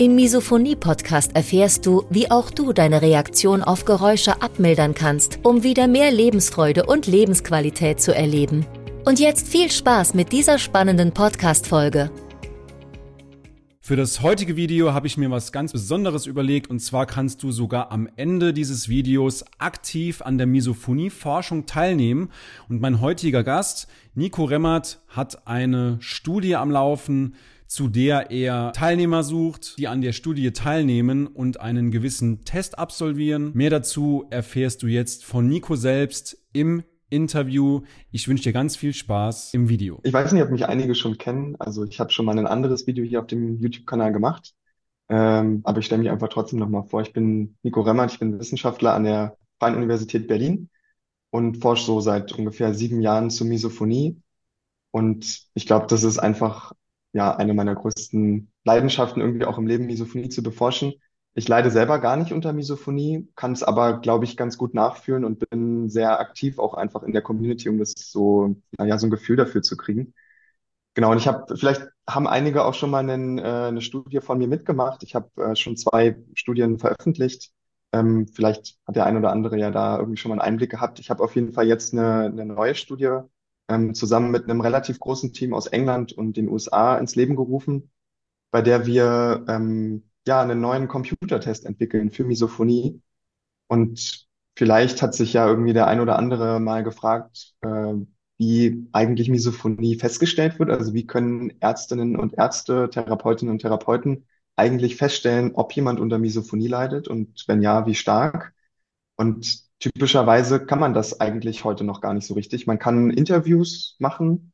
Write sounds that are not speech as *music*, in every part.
Im Misophonie-Podcast erfährst du, wie auch du deine Reaktion auf Geräusche abmildern kannst, um wieder mehr Lebensfreude und Lebensqualität zu erleben. Und jetzt viel Spaß mit dieser spannenden Podcast-Folge. Für das heutige Video habe ich mir was ganz Besonderes überlegt und zwar kannst du sogar am Ende dieses Videos aktiv an der Misophonie-Forschung teilnehmen und mein heutiger Gast, Nico Remmert, hat eine Studie am Laufen, zu der er Teilnehmer sucht, die an der Studie teilnehmen und einen gewissen Test absolvieren. Mehr dazu erfährst du jetzt von Nico selbst im Interview. Ich wünsche dir ganz viel Spaß im Video. Ich weiß nicht, ob mich einige schon kennen. Also ich habe schon mal ein anderes Video hier auf dem YouTube-Kanal gemacht. Ähm, aber ich stelle mich einfach trotzdem nochmal vor. Ich bin Nico Remmert, ich bin Wissenschaftler an der Freien Universität Berlin und forsche so seit ungefähr sieben Jahren zur Misophonie. Und ich glaube, das ist einfach ja eine meiner größten Leidenschaften, irgendwie auch im Leben Misophonie zu beforschen. Ich leide selber gar nicht unter Misophonie, kann es aber, glaube ich, ganz gut nachfühlen und bin sehr aktiv auch einfach in der Community, um das so, naja, so ein Gefühl dafür zu kriegen. Genau, und ich habe, vielleicht haben einige auch schon mal einen, äh, eine Studie von mir mitgemacht. Ich habe äh, schon zwei Studien veröffentlicht. Ähm, vielleicht hat der ein oder andere ja da irgendwie schon mal einen Einblick gehabt. Ich habe auf jeden Fall jetzt eine, eine neue Studie ähm, zusammen mit einem relativ großen Team aus England und den USA ins Leben gerufen, bei der wir ähm, ja, einen neuen Computertest entwickeln für Misophonie. Und vielleicht hat sich ja irgendwie der ein oder andere mal gefragt, äh, wie eigentlich Misophonie festgestellt wird. Also wie können Ärztinnen und Ärzte, Therapeutinnen und Therapeuten eigentlich feststellen, ob jemand unter Misophonie leidet und wenn ja, wie stark. Und typischerweise kann man das eigentlich heute noch gar nicht so richtig. Man kann Interviews machen.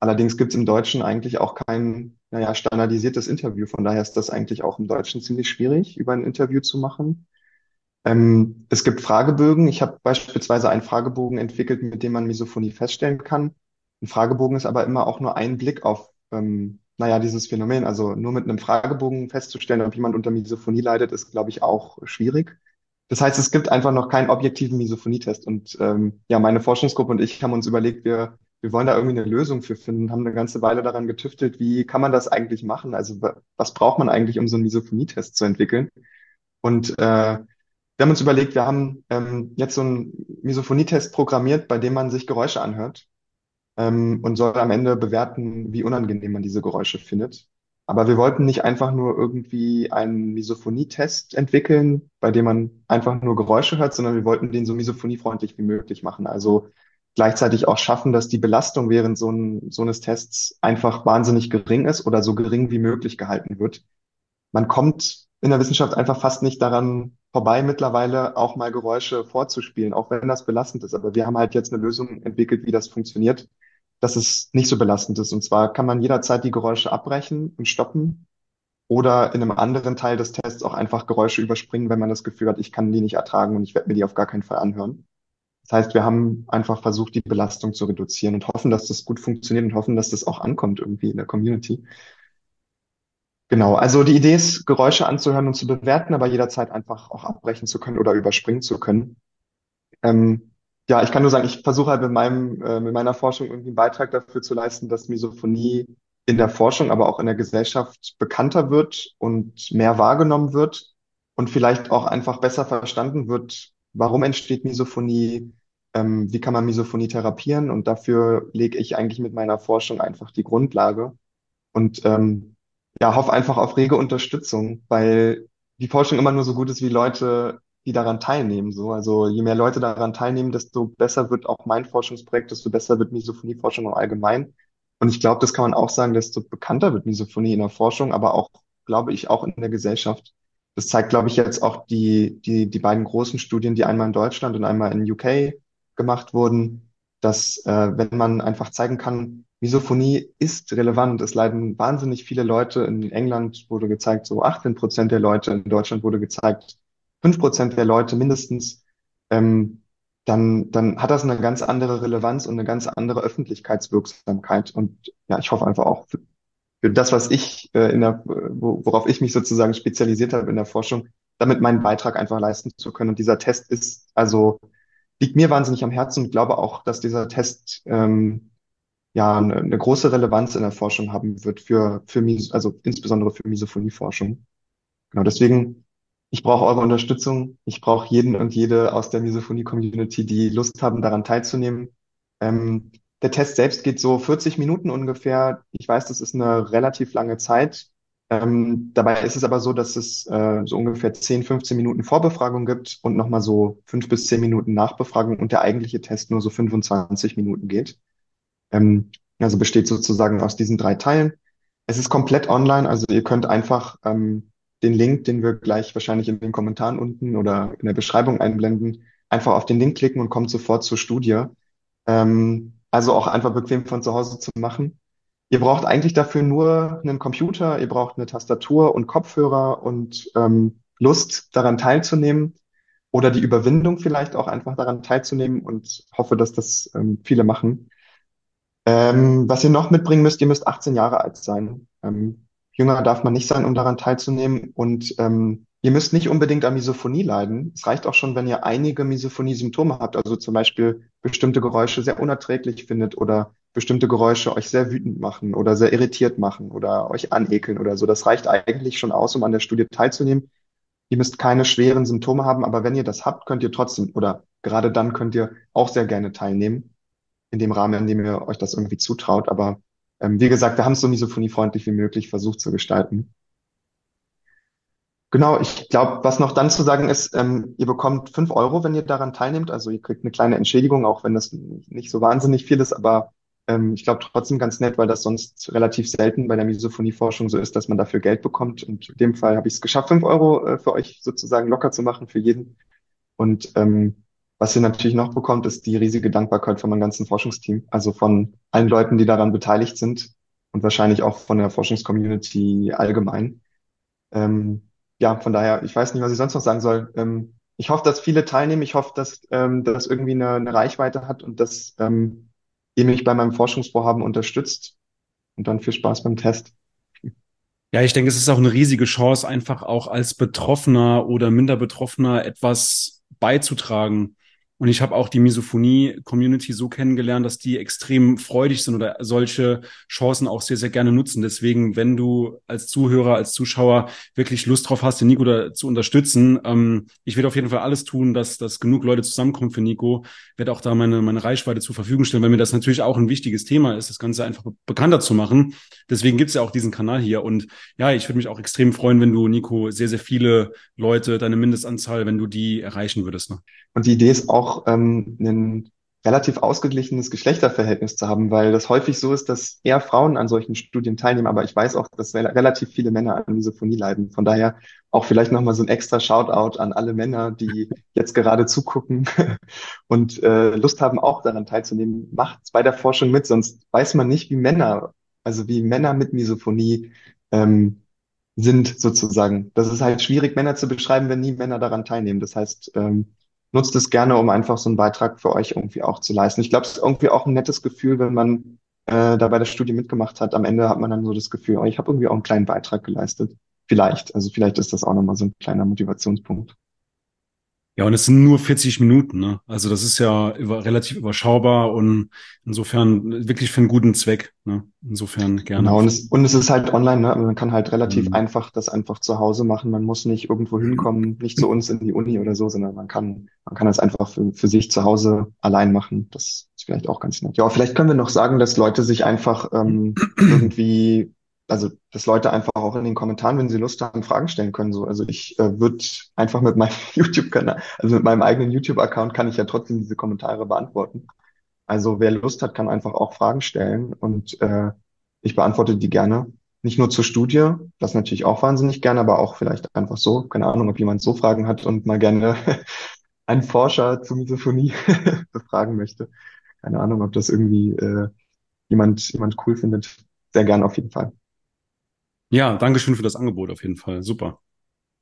Allerdings gibt es im Deutschen eigentlich auch kein naja, standardisiertes Interview. Von daher ist das eigentlich auch im Deutschen ziemlich schwierig, über ein Interview zu machen. Ähm, es gibt Fragebögen. Ich habe beispielsweise einen Fragebogen entwickelt, mit dem man Misophonie feststellen kann. Ein Fragebogen ist aber immer auch nur ein Blick auf, ähm, naja, dieses Phänomen. Also nur mit einem Fragebogen festzustellen, ob jemand unter Misophonie leidet, ist, glaube ich, auch schwierig. Das heißt, es gibt einfach noch keinen objektiven Misophonietest. Und ähm, ja, meine Forschungsgruppe und ich haben uns überlegt, wir wir wollen da irgendwie eine Lösung für finden, haben eine ganze Weile daran getüftelt, wie kann man das eigentlich machen? Also was braucht man eigentlich, um so einen Misophonie-Test zu entwickeln? Und äh, wir haben uns überlegt, wir haben ähm, jetzt so einen Misophonie-Test programmiert, bei dem man sich Geräusche anhört ähm, und soll am Ende bewerten, wie unangenehm man diese Geräusche findet. Aber wir wollten nicht einfach nur irgendwie einen Misophonie-Test entwickeln, bei dem man einfach nur Geräusche hört, sondern wir wollten den so misophoniefreundlich wie möglich machen. Also gleichzeitig auch schaffen, dass die Belastung während so, ein, so eines Tests einfach wahnsinnig gering ist oder so gering wie möglich gehalten wird. Man kommt in der Wissenschaft einfach fast nicht daran vorbei, mittlerweile auch mal Geräusche vorzuspielen, auch wenn das belastend ist. Aber wir haben halt jetzt eine Lösung entwickelt, wie das funktioniert, dass es nicht so belastend ist. Und zwar kann man jederzeit die Geräusche abbrechen und stoppen oder in einem anderen Teil des Tests auch einfach Geräusche überspringen, wenn man das Gefühl hat, ich kann die nicht ertragen und ich werde mir die auf gar keinen Fall anhören. Das heißt, wir haben einfach versucht, die Belastung zu reduzieren und hoffen, dass das gut funktioniert und hoffen, dass das auch ankommt irgendwie in der Community. Genau, also die Idee ist, Geräusche anzuhören und zu bewerten, aber jederzeit einfach auch abbrechen zu können oder überspringen zu können. Ähm, ja, ich kann nur sagen, ich versuche halt mit meinem, äh, mit meiner Forschung irgendwie einen Beitrag dafür zu leisten, dass Misophonie in der Forschung, aber auch in der Gesellschaft bekannter wird und mehr wahrgenommen wird und vielleicht auch einfach besser verstanden wird, warum entsteht Misophonie, ähm, wie kann man Misophonie therapieren? Und dafür lege ich eigentlich mit meiner Forschung einfach die Grundlage und ähm, ja, hoffe einfach auf rege Unterstützung, weil die Forschung immer nur so gut ist wie Leute, die daran teilnehmen. So, also je mehr Leute daran teilnehmen, desto besser wird auch mein Forschungsprojekt, desto besser wird Misophonieforschung im Allgemeinen. Und ich glaube, das kann man auch sagen, desto bekannter wird Misophonie in der Forschung, aber auch, glaube ich, auch in der Gesellschaft. Das zeigt, glaube ich, jetzt auch die, die, die beiden großen Studien, die einmal in Deutschland und einmal in UK gemacht wurden, dass äh, wenn man einfach zeigen kann, Misophonie ist relevant. Es leiden wahnsinnig viele Leute. In England wurde gezeigt, so 18 Prozent der Leute. In Deutschland wurde gezeigt, 5 Prozent der Leute mindestens. Ähm, dann, dann hat das eine ganz andere Relevanz und eine ganz andere Öffentlichkeitswirksamkeit. Und ja, ich hoffe einfach auch für, für das, was ich äh, in der, worauf ich mich sozusagen spezialisiert habe in der Forschung, damit meinen Beitrag einfach leisten zu können. Und dieser Test ist also liegt mir wahnsinnig am Herzen und glaube auch, dass dieser Test ähm, ja eine, eine große Relevanz in der Forschung haben wird für für Mis also insbesondere für Misophonie-Forschung. Genau deswegen ich brauche eure Unterstützung. Ich brauche jeden und jede aus der Misophonie-Community, die Lust haben, daran teilzunehmen. Ähm, der Test selbst geht so 40 Minuten ungefähr. Ich weiß, das ist eine relativ lange Zeit. Ähm, dabei ist es aber so, dass es äh, so ungefähr 10, 15 Minuten Vorbefragung gibt und nochmal so fünf bis zehn Minuten Nachbefragung und der eigentliche Test nur so 25 Minuten geht. Ähm, also besteht sozusagen aus diesen drei Teilen. Es ist komplett online, also ihr könnt einfach ähm, den Link, den wir gleich wahrscheinlich in den Kommentaren unten oder in der Beschreibung einblenden, einfach auf den Link klicken und kommt sofort zur Studie. Ähm, also auch einfach bequem von zu Hause zu machen. Ihr braucht eigentlich dafür nur einen Computer, ihr braucht eine Tastatur und Kopfhörer und ähm, Lust daran teilzunehmen oder die Überwindung vielleicht auch einfach daran teilzunehmen und hoffe, dass das ähm, viele machen. Ähm, was ihr noch mitbringen müsst, ihr müsst 18 Jahre alt sein. Ähm, Jünger darf man nicht sein, um daran teilzunehmen. Und ähm, ihr müsst nicht unbedingt an Misophonie leiden. Es reicht auch schon, wenn ihr einige Misophonie-Symptome habt, also zum Beispiel bestimmte Geräusche sehr unerträglich findet oder bestimmte Geräusche euch sehr wütend machen oder sehr irritiert machen oder euch anekeln oder so. Das reicht eigentlich schon aus, um an der Studie teilzunehmen. Ihr müsst keine schweren Symptome haben, aber wenn ihr das habt, könnt ihr trotzdem oder gerade dann könnt ihr auch sehr gerne teilnehmen, in dem Rahmen, in dem ihr euch das irgendwie zutraut. Aber ähm, wie gesagt, wir haben es so misophoniefreundlich wie möglich versucht zu gestalten. Genau, ich glaube, was noch dann zu sagen ist, ähm, ihr bekommt fünf Euro, wenn ihr daran teilnehmt. Also ihr kriegt eine kleine Entschädigung, auch wenn das nicht so wahnsinnig viel ist, aber ähm, ich glaube trotzdem ganz nett, weil das sonst relativ selten bei der Misophonie-Forschung so ist, dass man dafür Geld bekommt. Und in dem Fall habe ich es geschafft, fünf Euro äh, für euch sozusagen locker zu machen, für jeden. Und ähm, was ihr natürlich noch bekommt, ist die riesige Dankbarkeit von meinem ganzen Forschungsteam, also von allen Leuten, die daran beteiligt sind und wahrscheinlich auch von der Forschungscommunity allgemein. Ähm, ja, von daher, ich weiß nicht, was ich sonst noch sagen soll. Ähm, ich hoffe, dass viele teilnehmen. Ich hoffe, dass ähm, das irgendwie eine, eine Reichweite hat und dass ähm, ihr mich bei meinem Forschungsvorhaben unterstützt. Und dann viel Spaß beim Test. Ja, ich denke, es ist auch eine riesige Chance, einfach auch als Betroffener oder minder Betroffener etwas beizutragen und ich habe auch die Misophonie-Community so kennengelernt, dass die extrem freudig sind oder solche Chancen auch sehr, sehr gerne nutzen. Deswegen, wenn du als Zuhörer, als Zuschauer wirklich Lust drauf hast, den Nico da zu unterstützen, ähm, ich werde auf jeden Fall alles tun, dass, dass genug Leute zusammenkommen für Nico. Werde auch da meine, meine Reichweite zur Verfügung stellen, weil mir das natürlich auch ein wichtiges Thema ist, das Ganze einfach bekannter zu machen. Deswegen gibt's ja auch diesen Kanal hier. Und ja, ich würde mich auch extrem freuen, wenn du, Nico, sehr, sehr viele Leute, deine Mindestanzahl, wenn du die erreichen würdest. Ne? Und die Idee ist auch, ähm, ein relativ ausgeglichenes Geschlechterverhältnis zu haben, weil das häufig so ist, dass eher Frauen an solchen Studien teilnehmen, aber ich weiß auch, dass relativ viele Männer an Misophonie leiden. Von daher auch vielleicht nochmal so ein extra Shoutout an alle Männer, die jetzt gerade zugucken *laughs* und äh, Lust haben, auch daran teilzunehmen. Macht's bei der Forschung mit, sonst weiß man nicht, wie Männer, also wie Männer mit Misophonie ähm, sind sozusagen. Das ist halt schwierig, Männer zu beschreiben, wenn nie Männer daran teilnehmen. Das heißt, ähm, nutzt es gerne, um einfach so einen Beitrag für euch irgendwie auch zu leisten. Ich glaube, es ist irgendwie auch ein nettes Gefühl, wenn man äh, da bei der Studie mitgemacht hat. Am Ende hat man dann so das Gefühl, oh, ich habe irgendwie auch einen kleinen Beitrag geleistet. Vielleicht. Also vielleicht ist das auch nochmal so ein kleiner Motivationspunkt. Ja, und es sind nur 40 Minuten, ne? Also das ist ja über, relativ überschaubar und insofern wirklich für einen guten Zweck, ne? Insofern gerne. Genau, und es, und es ist halt online, ne? Man kann halt relativ mhm. einfach das einfach zu Hause machen. Man muss nicht irgendwo hinkommen, nicht zu uns in die Uni oder so, sondern man kann, man kann das einfach für, für sich zu Hause allein machen. Das ist vielleicht auch ganz nett. Ja, vielleicht können wir noch sagen, dass Leute sich einfach ähm, *clears throat* irgendwie also dass Leute einfach auch in den Kommentaren, wenn sie Lust haben, Fragen stellen können. So, also ich äh, würde einfach mit meinem *laughs* YouTube-Kanal, also mit meinem eigenen YouTube-Account kann ich ja trotzdem diese Kommentare beantworten. Also wer Lust hat, kann einfach auch Fragen stellen und äh, ich beantworte die gerne. Nicht nur zur Studie, das natürlich auch wahnsinnig gerne, aber auch vielleicht einfach so. Keine Ahnung, ob jemand so Fragen hat und mal gerne *laughs* einen Forscher zur Misophonie *laughs* befragen möchte. Keine Ahnung, ob das irgendwie äh, jemand, jemand cool findet, sehr gern auf jeden Fall. Ja, Dankeschön für das Angebot auf jeden Fall. Super.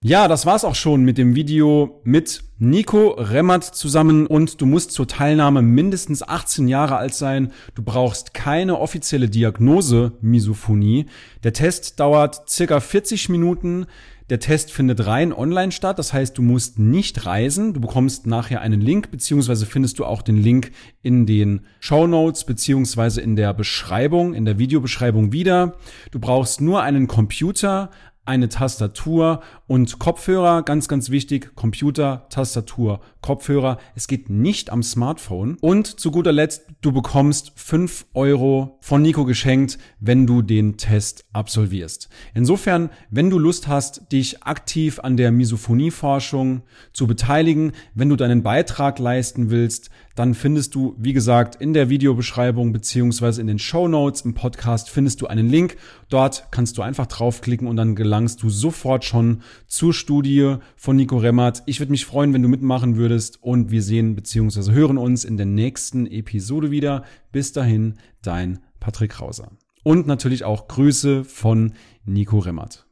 Ja, das war's auch schon mit dem Video mit Nico Remmert zusammen und du musst zur Teilnahme mindestens 18 Jahre alt sein. Du brauchst keine offizielle Diagnose Misophonie. Der Test dauert circa 40 Minuten. Der Test findet rein online statt, das heißt, du musst nicht reisen. Du bekommst nachher einen Link, beziehungsweise findest du auch den Link in den Show Notes, beziehungsweise in der Beschreibung, in der Videobeschreibung wieder. Du brauchst nur einen Computer, eine Tastatur und Kopfhörer. Ganz, ganz wichtig. Computer, Tastatur, Kopfhörer. Es geht nicht am Smartphone. Und zu guter Letzt, du bekommst fünf Euro von Nico geschenkt, wenn du den Test absolvierst. Insofern, wenn du Lust hast, dich aktiv an der Misophonieforschung zu beteiligen, wenn du deinen Beitrag leisten willst, dann findest du, wie gesagt, in der Videobeschreibung beziehungsweise in den Show Notes im Podcast findest du einen Link. Dort kannst du einfach draufklicken und dann gelangst du sofort schon zur Studie von Nico Remmert. Ich würde mich freuen, wenn du mitmachen würdest und wir sehen beziehungsweise hören uns in der nächsten Episode wieder. Bis dahin, dein Patrick Krauser. Und natürlich auch Grüße von Nico Remmert.